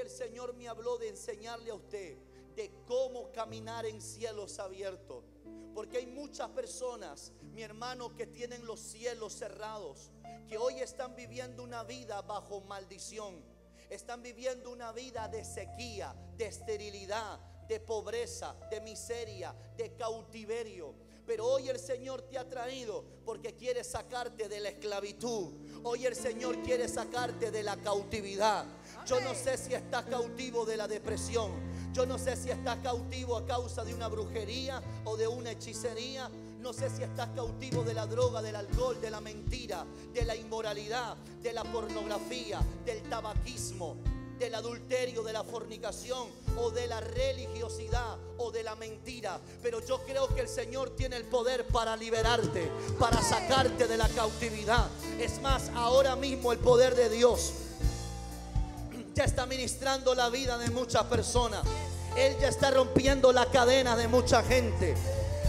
El Señor me habló de enseñarle a usted de cómo caminar en cielos abiertos. Porque hay muchas personas, mi hermano, que tienen los cielos cerrados, que hoy están viviendo una vida bajo maldición. Están viviendo una vida de sequía, de esterilidad, de pobreza, de miseria, de cautiverio. Pero hoy el Señor te ha traído porque quiere sacarte de la esclavitud. Hoy el Señor quiere sacarte de la cautividad. Yo no sé si estás cautivo de la depresión. Yo no sé si estás cautivo a causa de una brujería o de una hechicería. No sé si estás cautivo de la droga, del alcohol, de la mentira, de la inmoralidad, de la pornografía, del tabaquismo, del adulterio, de la fornicación o de la religiosidad o de la mentira. Pero yo creo que el Señor tiene el poder para liberarte, para sacarte de la cautividad. Es más, ahora mismo el poder de Dios ya está ministrando la vida de muchas personas. Él ya está rompiendo la cadena de mucha gente.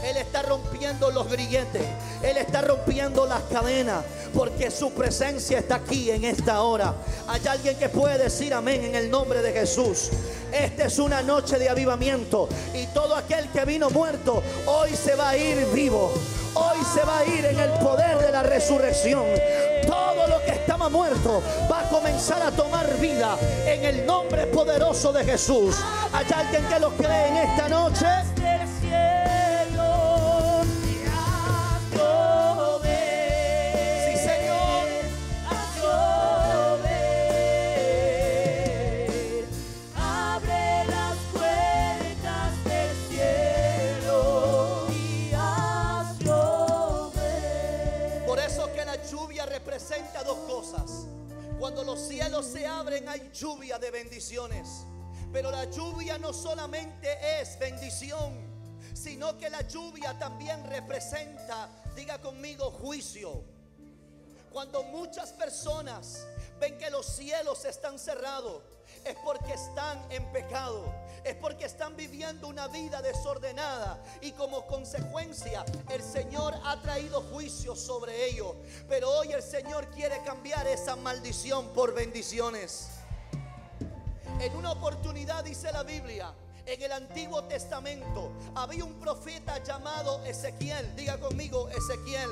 Él está rompiendo los grilletes. Él está rompiendo las cadenas. Porque su presencia está aquí en esta hora. Hay alguien que puede decir amén en el nombre de Jesús. Esta es una noche de avivamiento. Y todo aquel que vino muerto, hoy se va a ir vivo. Hoy se va a ir en el poder de la resurrección. Estaba muerto va a comenzar a tomar vida en el nombre poderoso de Jesús. Hay alguien que lo cree en esta noche. Cuando los cielos se abren hay lluvia de bendiciones. Pero la lluvia no solamente es bendición, sino que la lluvia también representa, diga conmigo, juicio. Cuando muchas personas ven que los cielos están cerrados, es porque están en pecado, es porque están viviendo una vida desordenada y como consecuencia el Señor ha traído juicio sobre ellos. Pero hoy el Señor quiere cambiar esa maldición por bendiciones. En una oportunidad dice la Biblia, en el Antiguo Testamento había un profeta llamado Ezequiel. Diga conmigo, Ezequiel.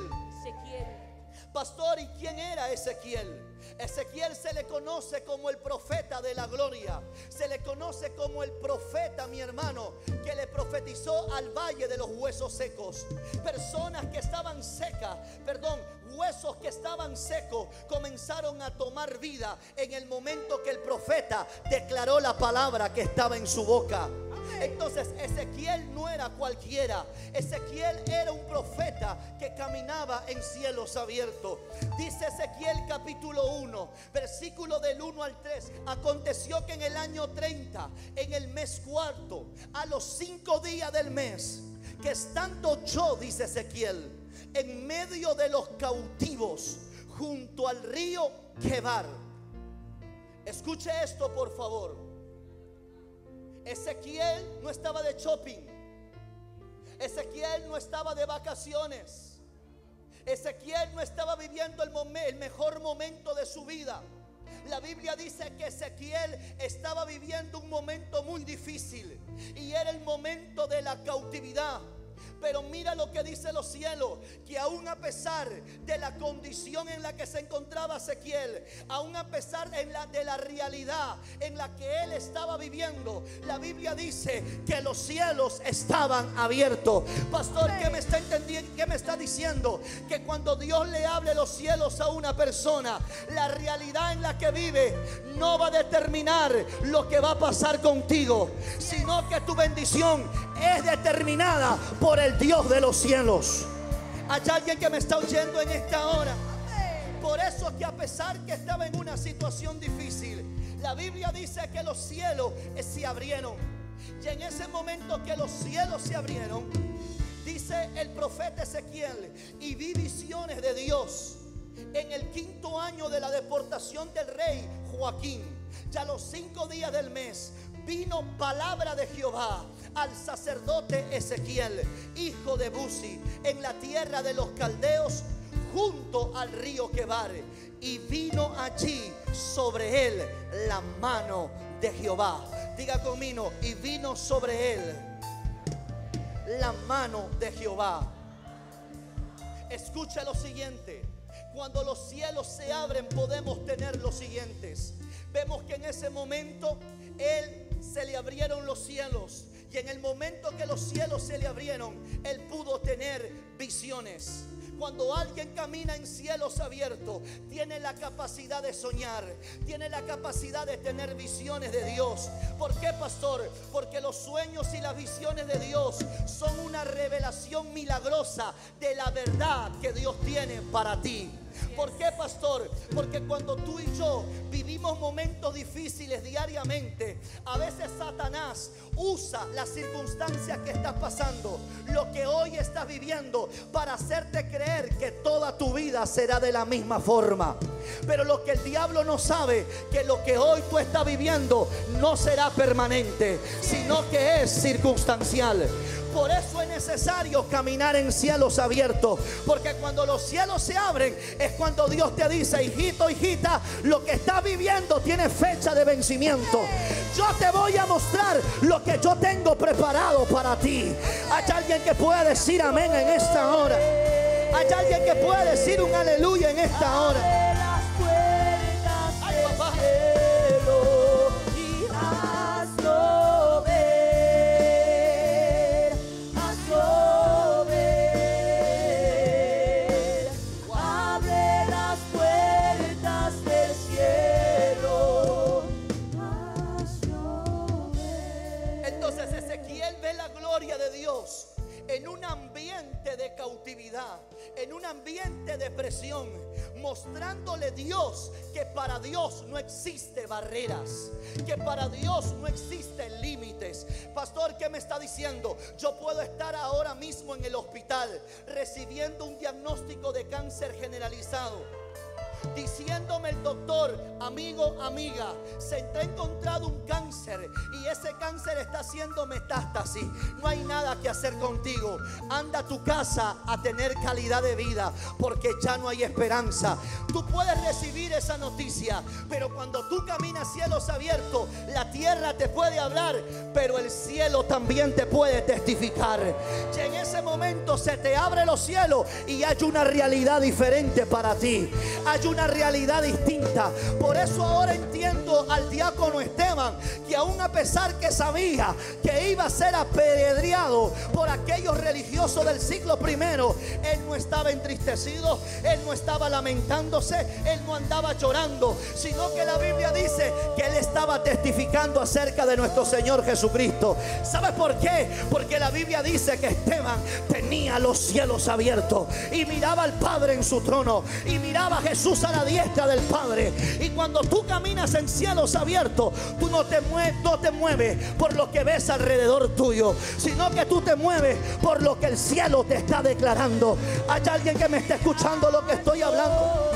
Pastor, ¿y quién era Ezequiel? Ezequiel se le conoce como el profeta de la gloria. Se le conoce como el profeta, mi hermano, que le profetizó al valle de los huesos secos. Personas que estaban secas, perdón, huesos que estaban secos comenzaron a tomar vida en el momento que el profeta declaró la palabra que estaba en su boca. Entonces Ezequiel no era cualquiera. Ezequiel era un profeta que caminaba en cielos abiertos. Dice Ezequiel capítulo 1, versículo del 1 al 3. Aconteció que en el año 30, en el mes cuarto, a los cinco días del mes, que estando yo, dice Ezequiel, en medio de los cautivos, junto al río Quebar. Escuche esto, por favor. Ezequiel no estaba de shopping. Ezequiel no estaba de vacaciones. Ezequiel no estaba viviendo el, el mejor momento de su vida. La Biblia dice que Ezequiel estaba viviendo un momento muy difícil y era el momento de la cautividad. Pero mira lo que dice los cielos, que aún a pesar de la condición en la que se encontraba Ezequiel, aún a pesar en la, de la realidad en la que él estaba viviendo, la Biblia dice que los cielos estaban abiertos. Pastor, ¿qué me está? ¿Qué me está diciendo? Que cuando Dios le hable los cielos a una persona, la realidad en la que vive no va a determinar lo que va a pasar contigo, sino que tu bendición es determinada por el Dios de los cielos. Hay alguien que me está oyendo en esta hora. Por eso que a pesar que estaba en una situación difícil, la Biblia dice que los cielos eh, se abrieron. Y en ese momento que los cielos se abrieron, dice el profeta Ezequiel, y vi visiones de Dios en el quinto año de la deportación del rey Joaquín. Ya los cinco días del mes vino palabra de Jehová al sacerdote Ezequiel, hijo de Buzi, en la tierra de los caldeos, junto al río Quebar. Y vino allí sobre él la mano de Jehová. Diga conmigo, y vino sobre él la mano de Jehová. Escucha lo siguiente. Cuando los cielos se abren podemos tener los siguientes. Vemos que en ese momento Él se le abrieron los cielos. Y en el momento que los cielos se le abrieron, Él pudo tener visiones. Cuando alguien camina en cielos abiertos, tiene la capacidad de soñar, tiene la capacidad de tener visiones de Dios. ¿Por qué, pastor? Porque los sueños y las visiones de Dios son una revelación milagrosa de la verdad que Dios tiene para ti. ¿Por qué, pastor? Porque cuando tú y yo vivimos momentos difíciles diariamente, a veces Satanás usa las circunstancias que estás pasando, lo que hoy estás viviendo, para hacerte creer que toda tu vida será de la misma forma. Pero lo que el diablo no sabe, que lo que hoy tú estás viviendo no será permanente, sino que es circunstancial. Por eso es necesario caminar en cielos abiertos. Porque cuando los cielos se abren es cuando Dios te dice, hijito, hijita, lo que estás viviendo tiene fecha de vencimiento. Yo te voy a mostrar lo que yo tengo preparado para ti. Hay alguien que pueda decir amén en esta hora. Hay alguien que pueda decir un aleluya en esta hora. Para Dios no existe barreras, que para Dios no existen límites. Pastor, ¿qué me está diciendo? Yo puedo estar ahora mismo en el hospital recibiendo un diagnóstico de cáncer generalizado diciéndome el doctor, amigo, amiga, se te ha encontrado un cáncer y ese cáncer está haciendo metástasis. No hay nada que hacer contigo. Anda a tu casa a tener calidad de vida porque ya no hay esperanza. Tú puedes recibir esa noticia, pero cuando tú caminas cielos abiertos, la tierra te puede hablar, pero el cielo también te puede testificar. Y en ese momento se te abre los cielos y hay una realidad diferente para ti. Realidad distinta. Por eso ahora entiendo al diácono Esteban que aún a pesar que sabía que iba a ser apedreado por aquellos religiosos del siglo primero, él no estaba entristecido, él no estaba lamentándose, él no andaba llorando, sino que la Biblia dice que él estaba testificando acerca de nuestro Señor Jesucristo. ¿Sabes por qué? Porque la Biblia dice que Esteban tenía los cielos abiertos y miraba al Padre en su trono y miraba a Jesús a la diestra del Padre. Y cuando tú caminas en cielos abiertos, tú no te, mue- no te mueves por lo que ves alrededor tuyo, sino que tú te mueves por lo que el cielo te está declarando. Hay alguien que me está escuchando lo que estoy hablando.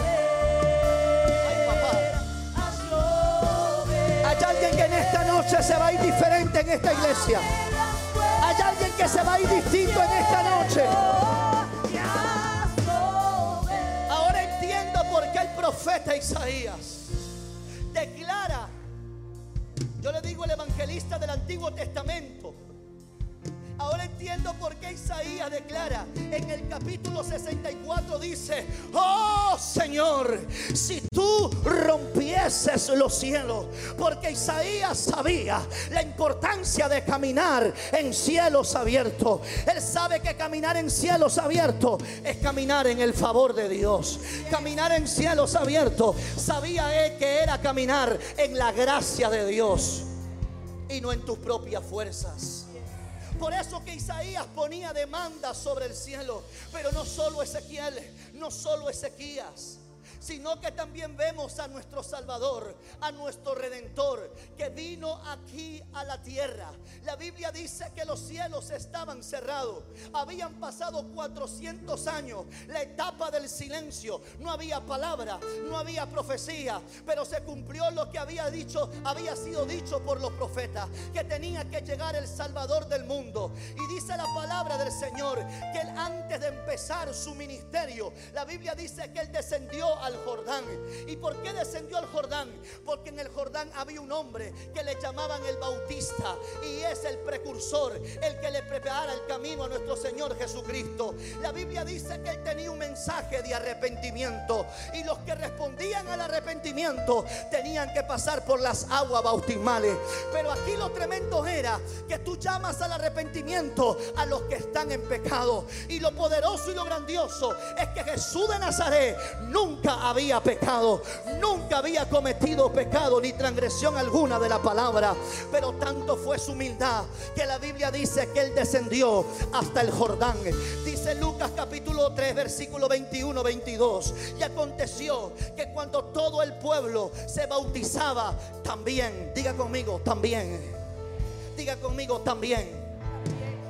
Hay alguien que en esta noche se va a ir diferente en esta iglesia. Hay alguien que se va a ir distinto en esta noche. Profeta Isaías. Declara, yo le digo el evangelista del Antiguo Testamento, Ahora entiendo por qué Isaías declara en el capítulo 64 dice, oh Señor, si tú rompieses los cielos, porque Isaías sabía la importancia de caminar en cielos abiertos. Él sabe que caminar en cielos abiertos es caminar en el favor de Dios. Caminar en cielos abiertos, sabía él que era caminar en la gracia de Dios y no en tus propias fuerzas. Por eso que Isaías ponía demandas sobre el cielo. Pero no solo Ezequiel, no solo Ezequías. Sino que también vemos a nuestro Salvador, a nuestro Redentor, que vino aquí a la tierra. La Biblia dice que los cielos estaban cerrados. Habían pasado 400 años, la etapa del silencio. No había palabra, no había profecía, pero se cumplió lo que había dicho, había sido dicho por los profetas, que tenía que llegar el Salvador del mundo. Y dice la palabra del Señor que él antes de empezar su ministerio, la Biblia dice que él descendió al al Jordán. ¿Y por qué descendió al Jordán? Porque en el Jordán había un hombre que le llamaban el Bautista y es el precursor, el que le prepara el camino a nuestro Señor Jesucristo. La Biblia dice que él tenía un mensaje de arrepentimiento y los que respondían al arrepentimiento tenían que pasar por las aguas bautismales. Pero aquí lo tremendo era que tú llamas al arrepentimiento a los que están en pecado. Y lo poderoso y lo grandioso es que Jesús de Nazaret nunca había pecado, nunca había cometido pecado ni transgresión alguna de la palabra. Pero tanto fue su humildad que la Biblia dice que él descendió hasta el Jordán. Dice Lucas capítulo 3 versículo 21, 22. Y aconteció que cuando todo el pueblo se bautizaba, también, diga conmigo, también. Diga conmigo, también.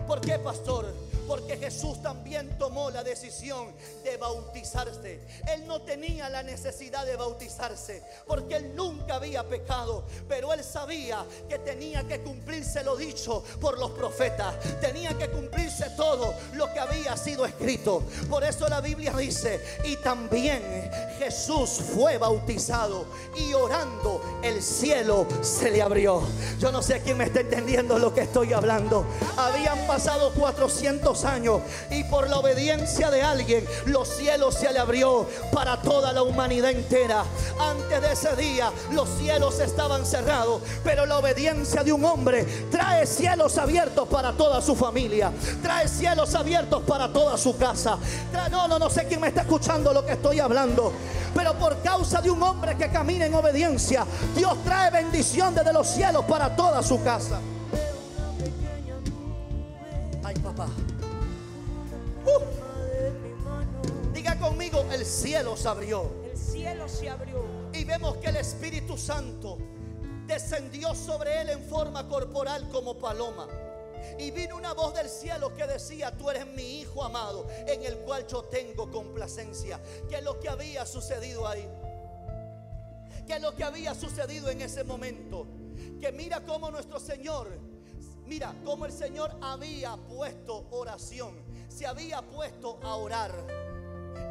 ¿Por qué, pastor? Porque Jesús también tomó la decisión de bautizarse. Él no tenía la necesidad de bautizarse porque él nunca había pecado. Pero él sabía que tenía que cumplirse lo dicho por los profetas. Tenía que cumplirse todo lo que había sido escrito. Por eso la Biblia dice, y también Jesús fue bautizado y orando el cielo se le abrió. Yo no sé quién me está entendiendo lo que estoy hablando. Habían pasado 400 años y por la obediencia de alguien los cielos se le abrió para toda la humanidad entera. Antes de ese día los cielos estaban cerrados, pero la obediencia de un hombre trae cielos abiertos para toda su familia, trae cielos abiertos para toda su casa. no, no, no sé quién me está escuchando lo que estoy hablando, pero por causa de un hombre que camina en obediencia, Dios trae bendición desde los cielos para toda su casa. Uh. Diga conmigo, el cielo se abrió. El cielo se abrió. Y vemos que el Espíritu Santo descendió sobre él en forma corporal como paloma. Y vino una voz del cielo que decía, tú eres mi hijo amado, en el cual yo tengo complacencia. ¿Qué es lo que había sucedido ahí? ¿Qué es lo que había sucedido en ese momento? Que mira cómo nuestro Señor, mira cómo el Señor había puesto oración, se había puesto a orar.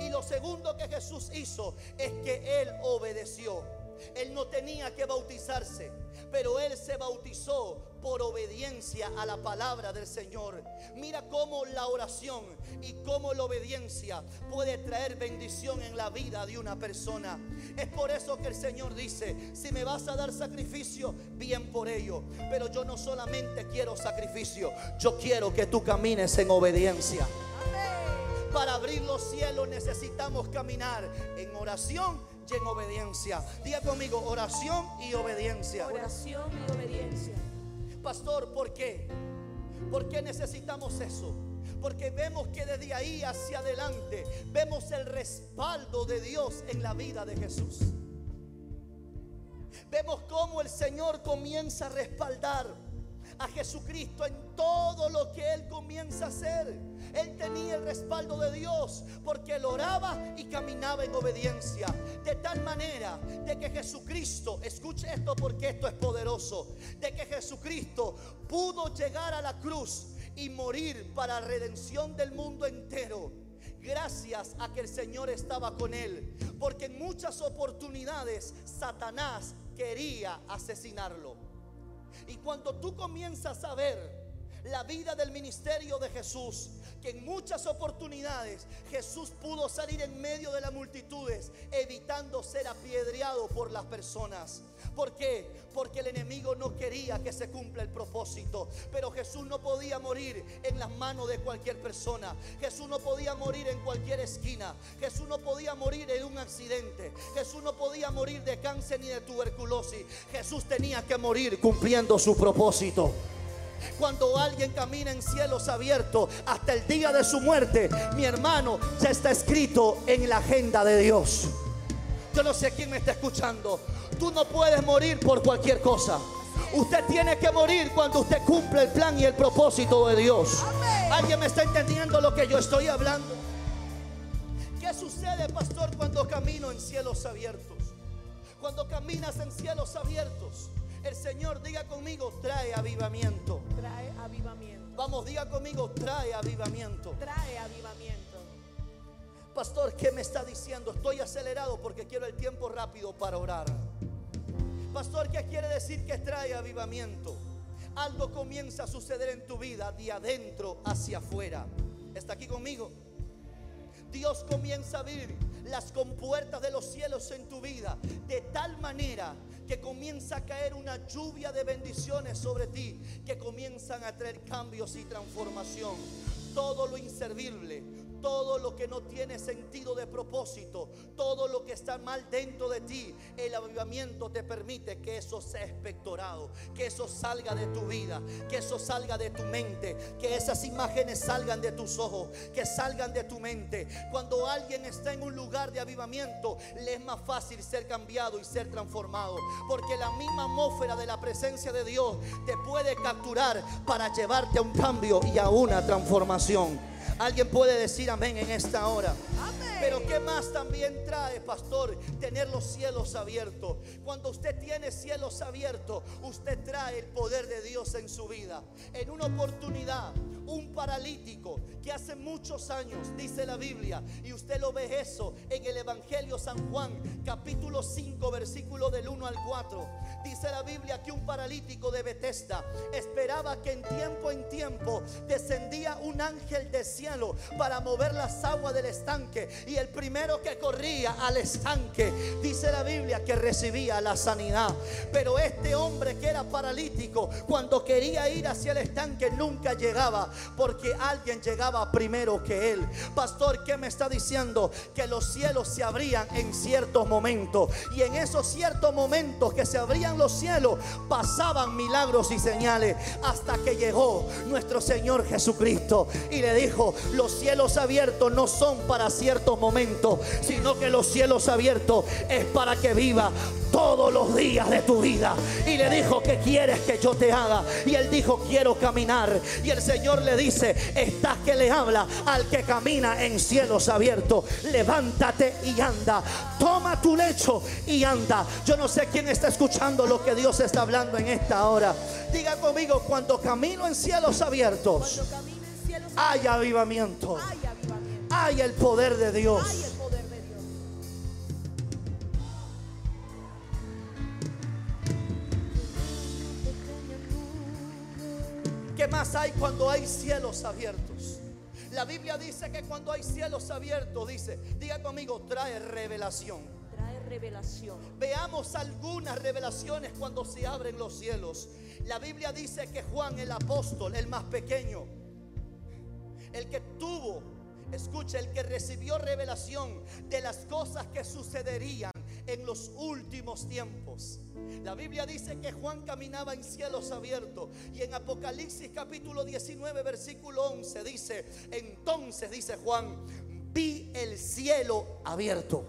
Y lo segundo que Jesús hizo es que Él obedeció. Él no tenía que bautizarse, pero Él se bautizó por obediencia a la palabra del Señor. Mira cómo la oración y cómo la obediencia puede traer bendición en la vida de una persona. Es por eso que el Señor dice, si me vas a dar sacrificio, bien por ello. Pero yo no solamente quiero sacrificio, yo quiero que tú camines en obediencia. Para abrir los cielos necesitamos caminar en oración y en obediencia. Diga conmigo, oración y obediencia. Oración y obediencia. Pastor, ¿por qué? ¿Por qué necesitamos eso? Porque vemos que desde ahí hacia adelante vemos el respaldo de Dios en la vida de Jesús. Vemos cómo el Señor comienza a respaldar a Jesucristo en todo lo que Él comienza a hacer. Él tenía el respaldo de Dios porque él oraba y caminaba en obediencia. De tal manera de que Jesucristo, escuche esto porque esto es poderoso, de que Jesucristo pudo llegar a la cruz y morir para redención del mundo entero. Gracias a que el Señor estaba con él. Porque en muchas oportunidades Satanás quería asesinarlo. Y cuando tú comienzas a ver la vida del ministerio de Jesús, que en muchas oportunidades Jesús pudo salir en medio de las multitudes, evitando ser apedreado por las personas. ¿Por qué? Porque el enemigo no quería que se cumpla el propósito. Pero Jesús no podía morir en las manos de cualquier persona. Jesús no podía morir en cualquier esquina. Jesús no podía morir en un accidente. Jesús no podía morir de cáncer ni de tuberculosis. Jesús tenía que morir cumpliendo su propósito. Cuando alguien camina en cielos abiertos hasta el día de su muerte, mi hermano, ya está escrito en la agenda de Dios. Yo no sé quién me está escuchando. Tú no puedes morir por cualquier cosa. Usted tiene que morir cuando usted cumple el plan y el propósito de Dios. ¿Alguien me está entendiendo lo que yo estoy hablando? ¿Qué sucede, pastor, cuando camino en cielos abiertos? Cuando caminas en cielos abiertos, el Señor, diga conmigo, trae avivamiento. Trae avivamiento. Vamos, diga conmigo, trae avivamiento. Trae avivamiento. Pastor, ¿qué me está diciendo? Estoy acelerado porque quiero el tiempo rápido para orar. Pastor, ¿qué quiere decir que trae avivamiento? Algo comienza a suceder en tu vida de adentro hacia afuera. ¿Está aquí conmigo? Dios comienza a abrir las compuertas de los cielos en tu vida de tal manera que comienza a caer una lluvia de bendiciones sobre ti, que comienzan a traer cambios y transformación. Todo lo inservible, todo lo que no tiene sentido de propósito, todo lo que está mal dentro de ti, el avivamiento te permite que eso sea espectorado, que eso salga de tu vida, que eso salga de tu mente, que esas imágenes salgan de tus ojos, que salgan de tu mente. Cuando alguien está en un lugar de avivamiento, le es más fácil ser cambiado y ser transformado, porque la misma atmósfera de la presencia de Dios te puede capturar para llevarte a un cambio y a una transformación. Alguien puede decir amén en esta hora. Pero ¿qué más también trae, pastor? Tener los cielos abiertos. Cuando usted tiene cielos abiertos, usted trae el poder de Dios en su vida. En una oportunidad, un paralítico que hace muchos años, dice la Biblia, y usted lo ve eso en el Evangelio San Juan, capítulo 5, versículo del 1 al 4. Dice la Biblia que un paralítico de Bethesda esperaba que en tiempo en tiempo descendía un ángel de cielo para mover las aguas del estanque. Y el primero que corría al estanque, dice la Biblia que recibía la sanidad. Pero este hombre que era paralítico, cuando quería ir hacia el estanque, nunca llegaba porque alguien llegaba primero que él. Pastor, ¿qué me está diciendo? Que los cielos se abrían en ciertos momentos. Y en esos ciertos momentos que se abrían los cielos, pasaban milagros y señales hasta que llegó nuestro Señor Jesucristo y le dijo, los cielos abiertos no son para ciertos momentos, sino que los cielos abiertos es para que viva todos los días de tu vida. Y le dijo, ¿qué quieres que yo te haga? Y él dijo, quiero caminar. Y el Señor le dice, estás que le habla al que camina en cielos abiertos. Levántate y anda. Toma tu lecho y anda. Yo no sé quién está escuchando lo que Dios está hablando en esta hora. Diga conmigo, cuando camino en cielos abiertos, hay avivamiento. Hay el poder de Dios. ¿Qué más hay cuando hay cielos abiertos? La Biblia dice que cuando hay cielos abiertos, dice, diga conmigo, trae revelación. Trae revelación. Veamos algunas revelaciones cuando se abren los cielos. La Biblia dice que Juan el apóstol, el más pequeño, el que tuvo, escucha, el que recibió revelación de las cosas que sucederían en los últimos tiempos. La Biblia dice que Juan caminaba en cielos abiertos y en Apocalipsis capítulo 19 versículo 11 dice, entonces dice Juan, vi el cielo abierto.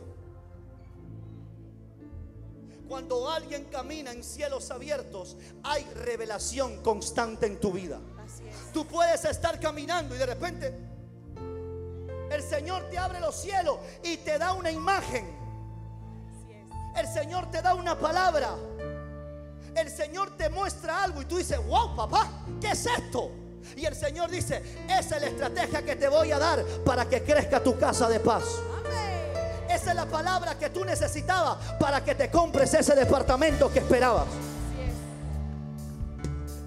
Cuando alguien camina en cielos abiertos, hay revelación constante en tu vida. Tú puedes estar caminando y de repente el Señor te abre los cielos y te da una imagen el Señor te da una palabra. El Señor te muestra algo y tú dices, wow, papá, ¿qué es esto? Y el Señor dice, esa es la estrategia que te voy a dar para que crezca tu casa de paz. Esa es la palabra que tú necesitabas para que te compres ese departamento que esperabas.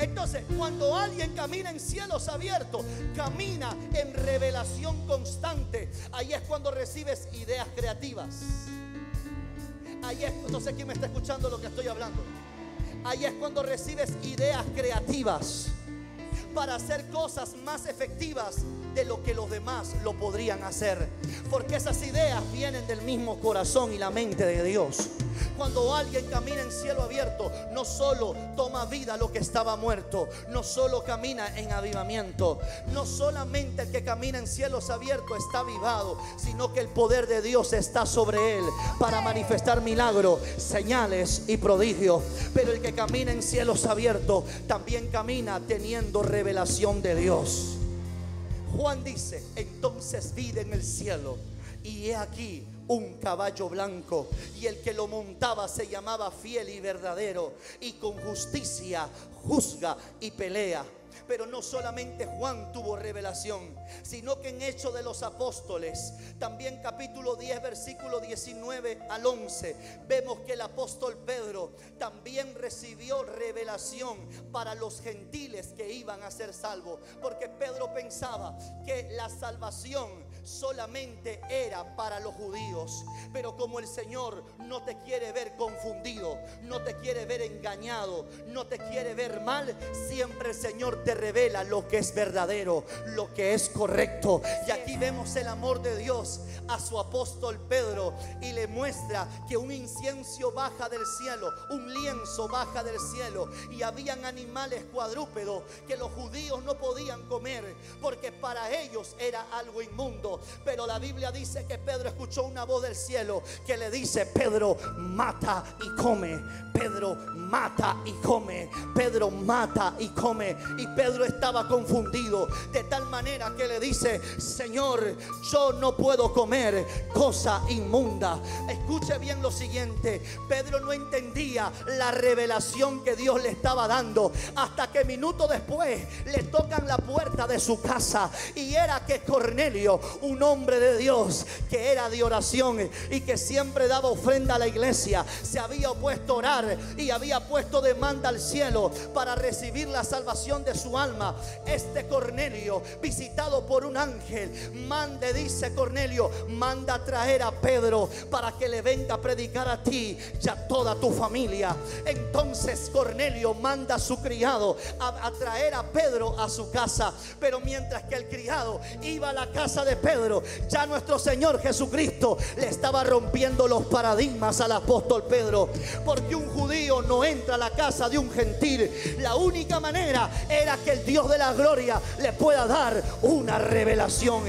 Entonces, cuando alguien camina en cielos abiertos, camina en revelación constante, ahí es cuando recibes ideas creativas. Ahí es, no sé quién me está escuchando lo que estoy hablando. Ahí es cuando recibes ideas creativas para hacer cosas más efectivas de lo que los demás lo podrían hacer. Porque esas ideas vienen del mismo corazón y la mente de Dios. Cuando alguien camina en cielo abierto, no solo toma vida lo que estaba muerto, no solo camina en avivamiento, no solamente el que camina en cielos abiertos está avivado, sino que el poder de Dios está sobre él para manifestar milagros, señales y prodigios. Pero el que camina en cielos abiertos también camina teniendo revelación de Dios. Juan dice, entonces vi en el cielo y he aquí un caballo blanco y el que lo montaba se llamaba fiel y verdadero y con justicia juzga y pelea. Pero no solamente Juan tuvo revelación, sino que en Hechos de los Apóstoles, también capítulo 10, versículo 19 al 11, vemos que el apóstol Pedro también recibió revelación para los gentiles que iban a ser salvos. Porque Pedro pensaba que la salvación solamente era para los judíos. Pero como el Señor no te quiere ver confundido, no te quiere ver engañado, no te quiere ver mal, siempre el Señor te revela lo que es verdadero, lo que es correcto. Y aquí vemos el amor de Dios a su apóstol Pedro y le muestra que un incienso baja del cielo, un lienzo baja del cielo y habían animales cuadrúpedos que los judíos no podían comer porque para ellos era algo inmundo. Pero la Biblia dice que Pedro escuchó una voz del cielo que le dice, Pedro, mata y come. Pedro, mata y come. Pedro, mata y come. Y Pedro estaba confundido de tal manera que le dice, Señor, yo no puedo comer cosa inmunda. Escuche bien lo siguiente. Pedro no entendía la revelación que Dios le estaba dando hasta que minutos después le tocan la puerta de su casa y era que Cornelio, un hombre de Dios que era de oración y que siempre daba ofrenda a la iglesia, se había opuesto a orar y había puesto demanda al cielo para recibir la salvación de su alma. Este Cornelio, visitado por un ángel, mande, dice Cornelio, manda a traer a Pedro para que le venga a predicar a ti y a toda tu familia. Entonces Cornelio manda a su criado a, a traer a Pedro a su casa. Pero mientras que el criado iba a la casa de Pedro, ya nuestro Señor Jesucristo le estaba rompiendo los paradigmas al apóstol Pedro. Porque un judío no entra a la casa de un gentil. La única manera era que el Dios de la gloria le pueda dar una revelación.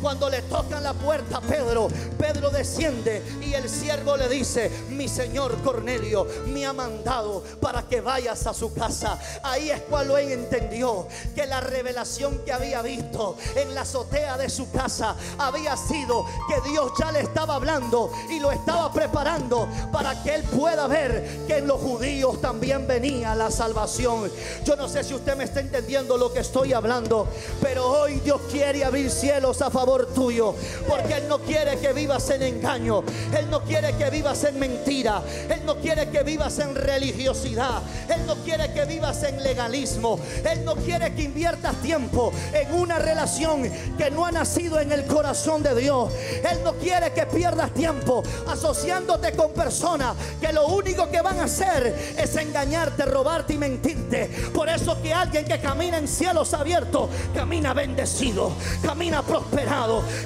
Cuando le tocan la puerta a Pedro, Pedro desciende y el siervo le dice, mi señor Cornelio me ha mandado para que vayas a su casa. Ahí es cuando él entendió que la revelación que había visto en la azotea de su casa había sido que Dios ya le estaba hablando y lo estaba preparando para que él pueda ver que en los judíos también venía la salvación. Yo no sé si usted me está entendiendo lo que estoy hablando, pero hoy Dios quiere abrir cielos a favor tuyo, porque Él no quiere que vivas en engaño, Él no quiere que vivas en mentira, Él no quiere que vivas en religiosidad, Él no quiere que vivas en legalismo, Él no quiere que inviertas tiempo en una relación que no ha nacido en el corazón de Dios, Él no quiere que pierdas tiempo asociándote con personas que lo único que van a hacer es engañarte, robarte y mentirte. Por eso que alguien que camina en cielos abiertos, camina bendecido, camina prosperado,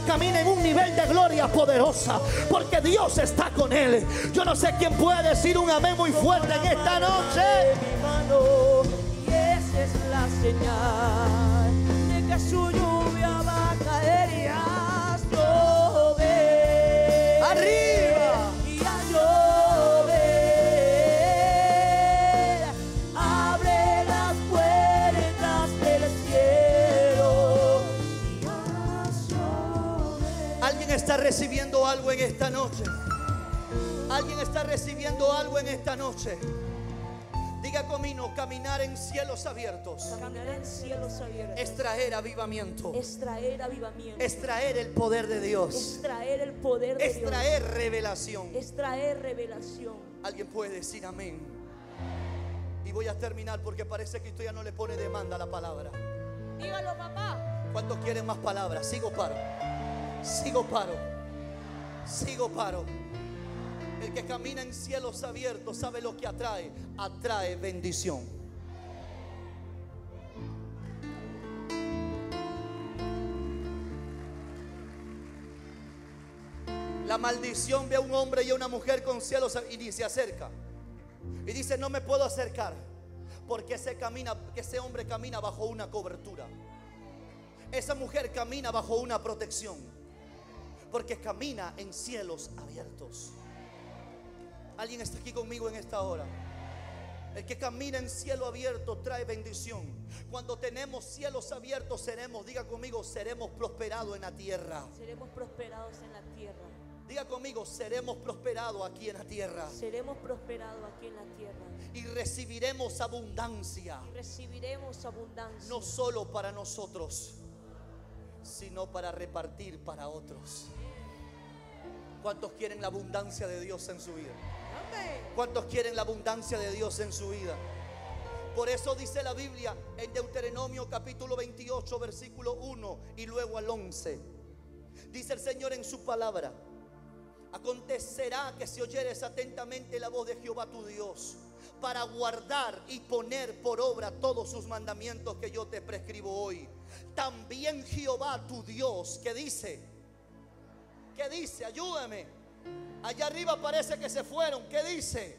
camina en un nivel de gloria poderosa, porque Dios está con él. Yo no sé quién puede decir un amén muy fuerte en esta noche. y esa es la señal de que su lluvia va a caer y a llover. Arriba. Recibiendo algo en esta noche. Alguien está recibiendo algo en esta noche. Diga conmigo, caminar en cielos abiertos. Caminar en cielos abiertos. Es traer avivamiento. Es traer avivamiento. Es traer el poder de Dios. Es traer el poder de Es Dios. traer revelación. Es traer revelación. Alguien puede decir amén. Y voy a terminar porque parece que esto ya no le pone demanda a la palabra. Dígalo, papá. ¿Cuántos quieren más palabras? Sigo paro. Sigo paro. Sigo paro. El que camina en cielos abiertos sabe lo que atrae. Atrae bendición. La maldición ve a un hombre y a una mujer con cielos y se acerca. Y dice, no me puedo acercar porque ese, camina, ese hombre camina bajo una cobertura. Esa mujer camina bajo una protección. Porque camina en cielos abiertos. Alguien está aquí conmigo en esta hora. El que camina en cielo abierto trae bendición. Cuando tenemos cielos abiertos seremos, diga conmigo, seremos prosperados en la tierra. Seremos prosperados en la tierra. Diga conmigo, seremos prosperados aquí en la tierra seremos prosperados aquí en la tierra y recibiremos abundancia, y recibiremos abundancia. no solo para nosotros, sino para repartir para otros. ¿Cuántos quieren la abundancia de Dios en su vida? ¿Cuántos quieren la abundancia de Dios en su vida? Por eso dice la Biblia en Deuteronomio capítulo 28, versículo 1 y luego al 11. Dice el Señor en su palabra, acontecerá que si oyeres atentamente la voz de Jehová tu Dios, para guardar y poner por obra todos sus mandamientos que yo te prescribo hoy. También Jehová tu Dios, que dice, que dice, ayúdame. Allá arriba parece que se fueron, ¿qué dice?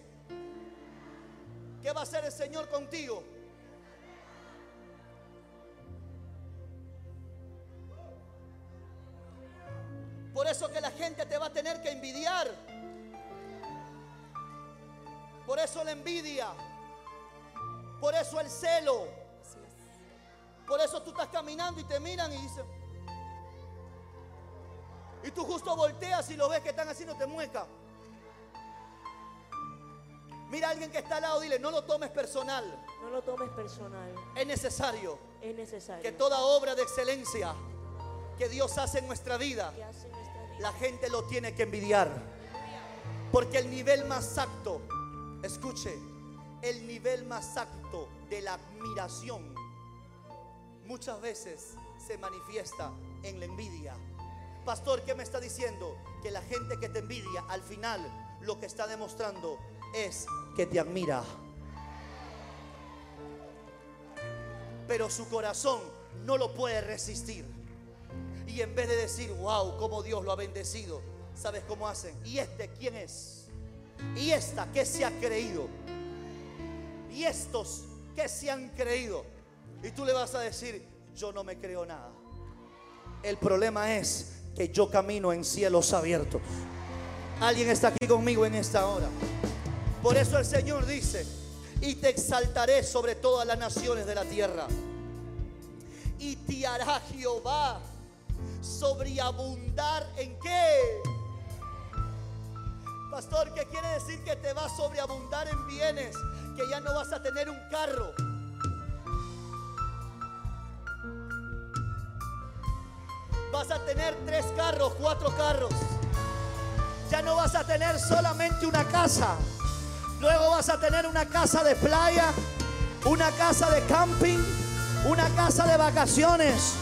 ¿Qué va a hacer el Señor contigo? Por eso que la gente te va a tener que envidiar. Por eso la envidia. Por eso el celo. Por eso tú estás caminando y te miran y dicen. Y tú justo volteas y lo ves que están haciendo te mueca. Mira a alguien que está al lado, dile, no lo tomes personal. No lo tomes personal. Es necesario Es necesario que toda obra de excelencia que Dios hace en nuestra vida, hace nuestra vida. la gente lo tiene que envidiar. Porque el nivel más alto, escuche, el nivel más alto de la admiración muchas veces se manifiesta en la envidia. Pastor, ¿qué me está diciendo? Que la gente que te envidia al final lo que está demostrando es que te admira. Pero su corazón no lo puede resistir. Y en vez de decir, wow, cómo Dios lo ha bendecido, ¿sabes cómo hacen? ¿Y este quién es? ¿Y esta qué se ha creído? ¿Y estos qué se han creído? Y tú le vas a decir, yo no me creo nada. El problema es que yo camino en cielos abiertos. Alguien está aquí conmigo en esta hora. Por eso el Señor dice, y te exaltaré sobre todas las naciones de la tierra. Y te hará Jehová sobreabundar en qué? Pastor, ¿qué quiere decir que te va a sobreabundar en bienes? Que ya no vas a tener un carro. Vas a tener tres carros, cuatro carros. Ya no vas a tener solamente una casa. Luego vas a tener una casa de playa, una casa de camping, una casa de vacaciones.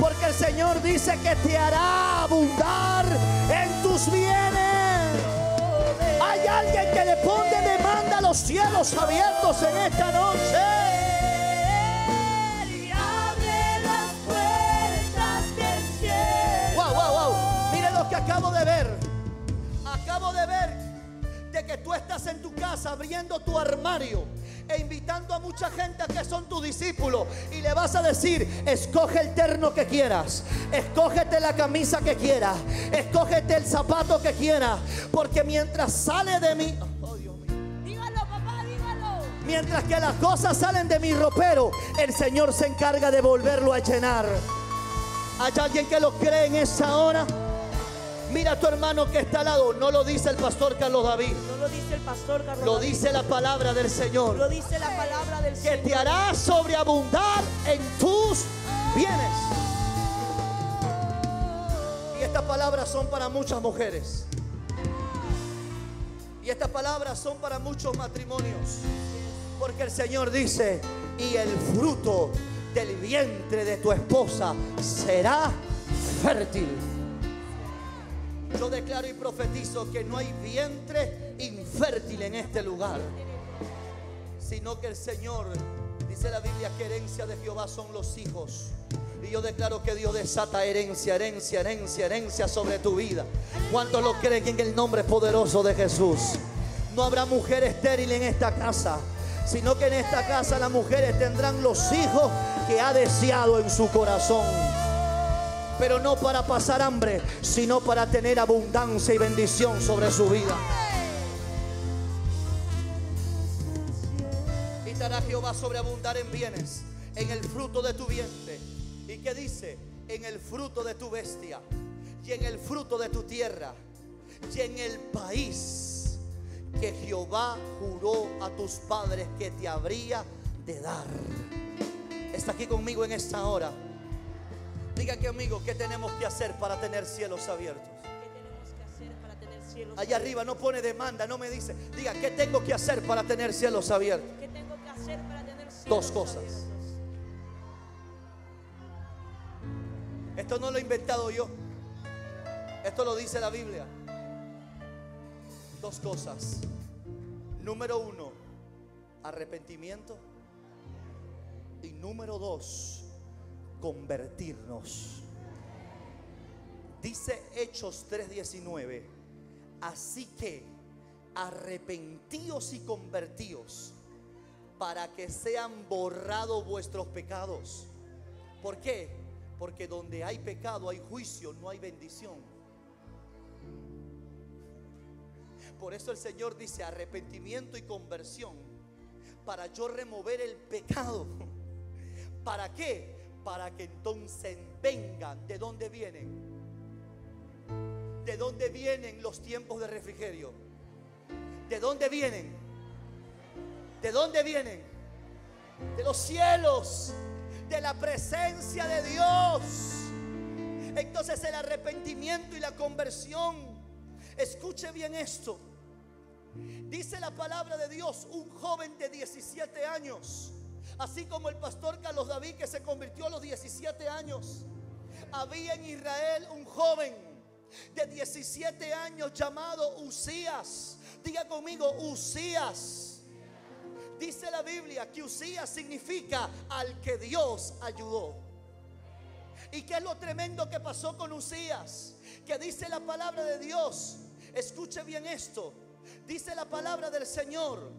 Porque el Señor dice que te hará abundar en tus bienes. Alguien que le pone demanda a los cielos abiertos en esta noche. Y abre las puertas del cielo. Wow, wow, wow. Mire lo que acabo de ver. Acabo de ver que tú estás en tu casa abriendo tu armario e invitando a mucha gente a que son tus discípulos y le vas a decir, escoge el terno que quieras, escógete la camisa que quieras, escógete el zapato que quieras, porque mientras sale de mí, oh, Dios mío. Dígalo, papá, dígalo. Mientras que las cosas salen de mi ropero, el Señor se encarga de volverlo a llenar. ¿Hay alguien que lo cree en esa hora? Mira a tu hermano que está al lado. No lo dice el pastor Carlos David. No lo dice el pastor Carlos. Lo David, dice la palabra del Señor. Lo dice la palabra del Que Señor. te hará sobreabundar en tus bienes. Y estas palabras son para muchas mujeres. Y estas palabras son para muchos matrimonios. Porque el Señor dice, y el fruto del vientre de tu esposa será fértil. Yo declaro y profetizo que no hay vientre infértil en este lugar, sino que el Señor, dice la Biblia, que herencia de Jehová son los hijos. Y yo declaro que Dios desata herencia, herencia, herencia, herencia sobre tu vida. ¿Cuántos lo creen en el nombre poderoso de Jesús? No habrá mujer estéril en esta casa, sino que en esta casa las mujeres tendrán los hijos que ha deseado en su corazón pero no para pasar hambre, sino para tener abundancia y bendición sobre su vida. Y te hará Jehová sobreabundar en bienes, en el fruto de tu vientre. ¿Y qué dice? En el fruto de tu bestia y en el fruto de tu tierra y en el país que Jehová juró a tus padres que te habría de dar. Está aquí conmigo en esta hora. Diga que amigo, ¿qué tenemos que hacer para tener cielos abiertos? ¿Qué tenemos que hacer para tener cielos Allá arriba no pone demanda, no me dice. Diga, ¿qué tengo que hacer para tener cielos abiertos? ¿Qué tengo que hacer para tener cielos Dos cosas. abiertos? Esto no lo he inventado yo. Esto lo dice la Biblia. Dos cosas. Número uno, arrepentimiento. Y número dos, convertirnos. Dice Hechos 3:19. Así que arrepentíos y convertíos para que sean borrados vuestros pecados. ¿Por qué? Porque donde hay pecado hay juicio, no hay bendición. Por eso el Señor dice arrepentimiento y conversión. Para yo remover el pecado. ¿Para qué? Para que entonces vengan. ¿De dónde vienen? ¿De dónde vienen los tiempos de refrigerio? ¿De dónde vienen? ¿De dónde vienen? De los cielos, de la presencia de Dios. Entonces el arrepentimiento y la conversión, escuche bien esto. Dice la palabra de Dios, un joven de 17 años, así como el pastor Carlos David que se convirtió a los 17 años. Había en Israel un joven de 17 años llamado Usías. Diga conmigo, Usías. Dice la Biblia que Usías significa al que Dios ayudó. ¿Y qué es lo tremendo que pasó con Usías? Que dice la palabra de Dios. Escuche bien esto. Dice la palabra del Señor.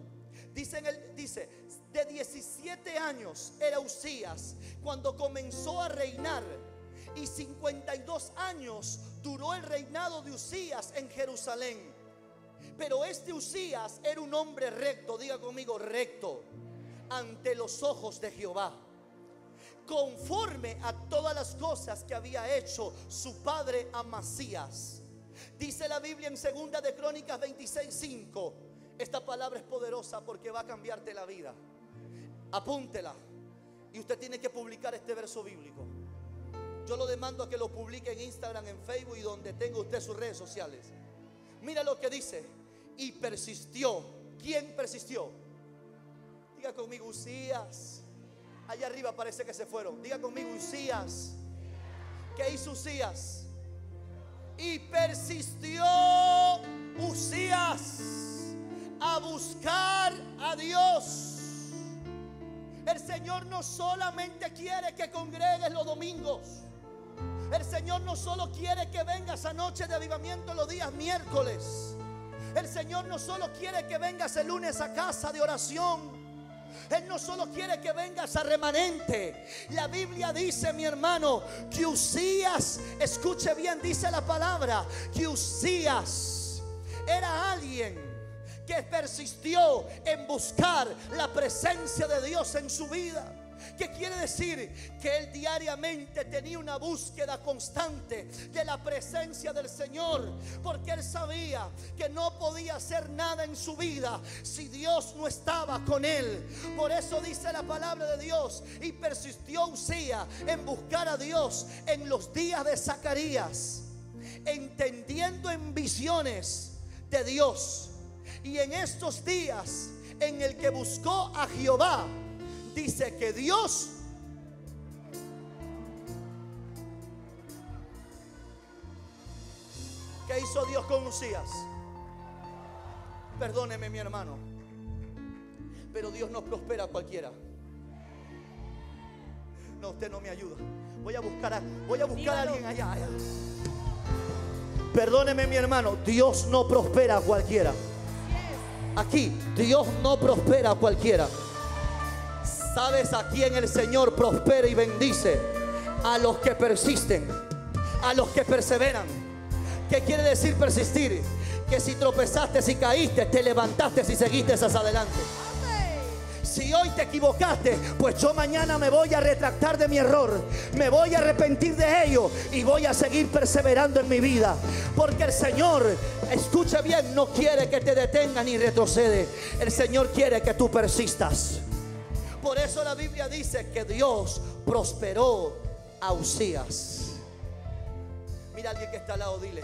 Dice, en el, dice, de 17 años era Usías cuando comenzó a reinar. Y 52 años duró el reinado de Usías en Jerusalén. Pero este Usías era un hombre recto, diga conmigo, recto, ante los ojos de Jehová. Conforme a todas las cosas que había hecho su padre Amasías. Dice la Biblia en segunda de Crónicas 26:5. Esta palabra es poderosa porque va a cambiarte la vida. Apúntela. Y usted tiene que publicar este verso bíblico. Yo lo demando a que lo publique en Instagram, en Facebook y donde tenga usted sus redes sociales. Mira lo que dice. Y persistió. ¿Quién persistió? Diga conmigo, Usías. Allá arriba parece que se fueron. Diga conmigo, Usías. ¿Qué hizo Usías? Y persistió Usías a buscar a Dios. El Señor no solamente quiere que congregues los domingos. El Señor no solo quiere que vengas a noche de avivamiento los días miércoles. El Señor no solo quiere que vengas el lunes a casa de oración. Él no solo quiere que vengas a remanente. La Biblia dice, mi hermano, que Usías, escuche bien, dice la palabra, que Usías era alguien que persistió en buscar la presencia de Dios en su vida. ¿Qué quiere decir? Que él diariamente tenía una búsqueda constante de la presencia del Señor. Porque él sabía que no podía hacer nada en su vida si Dios no estaba con él. Por eso dice la palabra de Dios. Y persistió Usía en buscar a Dios en los días de Zacarías. Entendiendo en visiones de Dios. Y en estos días en el que buscó a Jehová dice que Dios ¿Qué hizo Dios con Usías? Perdóneme mi hermano. Pero Dios no prospera a cualquiera. No, usted no me ayuda. Voy a buscar a, voy a buscar a alguien allá, allá. Perdóneme mi hermano, Dios no prospera a cualquiera. Aquí, Dios no prospera a cualquiera. ¿Sabes a quién el Señor prospera y bendice? A los que persisten, a los que perseveran. ¿Qué quiere decir persistir? Que si tropezaste, si caíste, te levantaste y seguiste hacia adelante. Si hoy te equivocaste, pues yo mañana me voy a retractar de mi error, me voy a arrepentir de ello y voy a seguir perseverando en mi vida. Porque el Señor, escucha bien, no quiere que te detenga ni retrocede. El Señor quiere que tú persistas. Por eso la Biblia dice que Dios prosperó a Usías. Mira a alguien que está al lado, dile.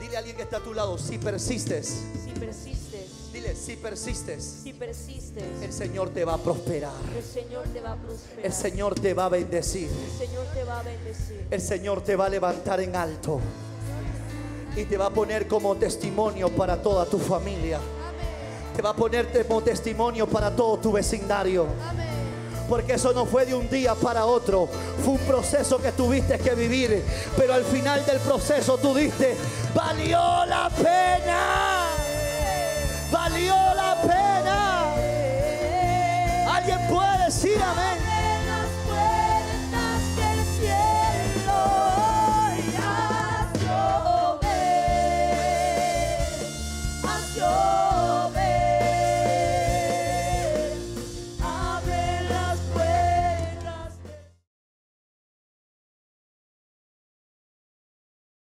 Dile a alguien que está a tu lado, si persistes, Si persistes, dile, si persistes, si persistes, el Señor te va a prosperar. el Señor te va a prosperar. El Señor te va a bendecir. El Señor te va a bendecir. El Señor te va a levantar en alto. Y te va a poner como testimonio para toda tu familia. Te va a poner como testimonio para todo tu vecindario. Porque eso no fue de un día para otro. Fue un proceso que tuviste que vivir. Pero al final del proceso tú diste, valió la pena. Valió la pena. ¿Alguien puede decir amén?